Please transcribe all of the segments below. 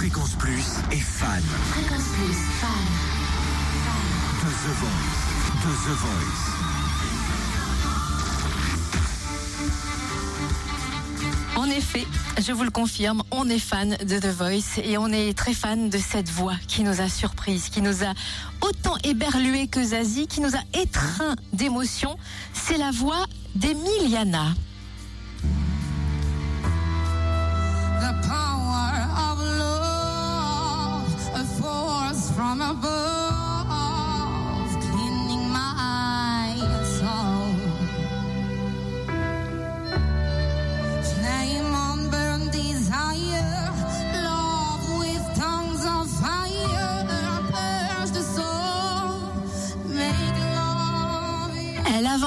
Fréquence Plus est fan. Fréquence Plus, fan. De The Voice. De The Voice. En effet, je vous le confirme, on est fan de The Voice et on est très fan de cette voix qui nous a surprise, qui nous a autant éberlué que Zazie, qui nous a étreint d'émotion. C'est la voix d'Emiliana. the on a boat.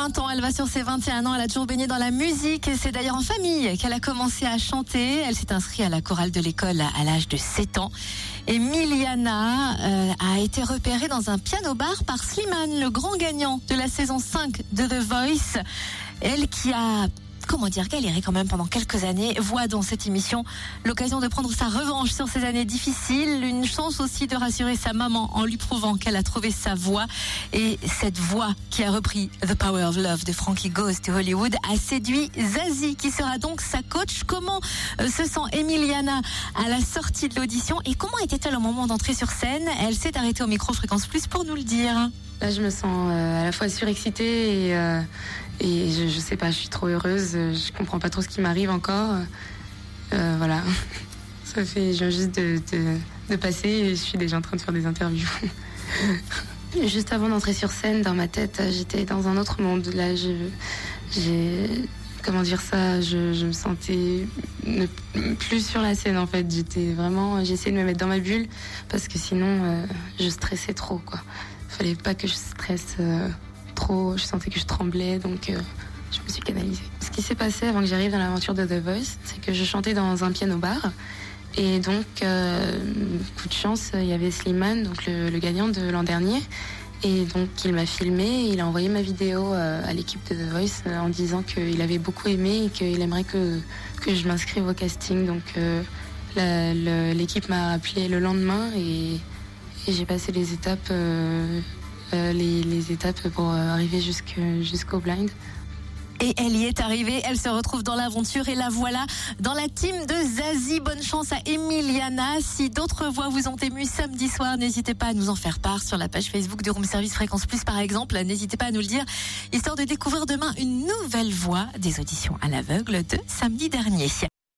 20 ans, elle va sur ses 21 ans, elle a toujours baigné dans la musique. C'est d'ailleurs en famille qu'elle a commencé à chanter. Elle s'est inscrite à la chorale de l'école à l'âge de 7 ans. Et Miliana euh, a été repérée dans un piano-bar par Slimane, le grand gagnant de la saison 5 de The Voice. Elle qui a comment dire, galéré quand même pendant quelques années, voit dans cette émission l'occasion de prendre sa revanche sur ces années difficiles, une chance aussi de rassurer sa maman en lui prouvant qu'elle a trouvé sa voix. Et cette voix qui a repris The Power of Love de Frankie Goes to Hollywood a séduit Zazie, qui sera donc sa coach. Comment euh, se sent Emiliana à la sortie de l'audition et comment était-elle au moment d'entrer sur scène? Elle s'est arrêtée au micro Fréquence Plus pour nous le dire. Là, je me sens euh, à la fois surexcitée et, euh, et je, je sais pas, je suis trop heureuse. Je comprends pas trop ce qui m'arrive encore. Euh, voilà. Ça fait, je juste de, passer et je suis déjà en train de faire des interviews. Juste avant d'entrer sur scène, dans ma tête, j'étais dans un autre monde. Là, j'ai, comment dire ça, je, me sentais plus sur la scène en fait. J'étais vraiment, j'essayais de me mettre dans ma bulle parce que sinon, je stressais trop quoi. Fallait pas que je stresse euh, trop. Je sentais que je tremblais, donc euh, je me suis canalisée. Ce qui s'est passé avant que j'arrive dans l'aventure de The Voice, c'est que je chantais dans un piano bar. Et donc, euh, coup de chance, il y avait Slimane, donc le, gagnant de l'an dernier. Et donc, il m'a filmé, il a envoyé ma vidéo à l'équipe de The Voice en disant qu'il avait beaucoup aimé et qu'il aimerait que, que je m'inscrive au casting. Donc, l'équipe m'a appelé le lendemain et j'ai passé les étapes, euh, euh, les, les étapes pour euh, arriver jusqu'au blind. Et elle y est arrivée, elle se retrouve dans l'aventure et la voilà dans la team de Zazie. Bonne chance à Emiliana. Si d'autres voix vous ont ému samedi soir, n'hésitez pas à nous en faire part sur la page Facebook du Room Service Fréquence Plus par exemple. N'hésitez pas à nous le dire, histoire de découvrir demain une nouvelle voix des auditions à l'aveugle de samedi dernier.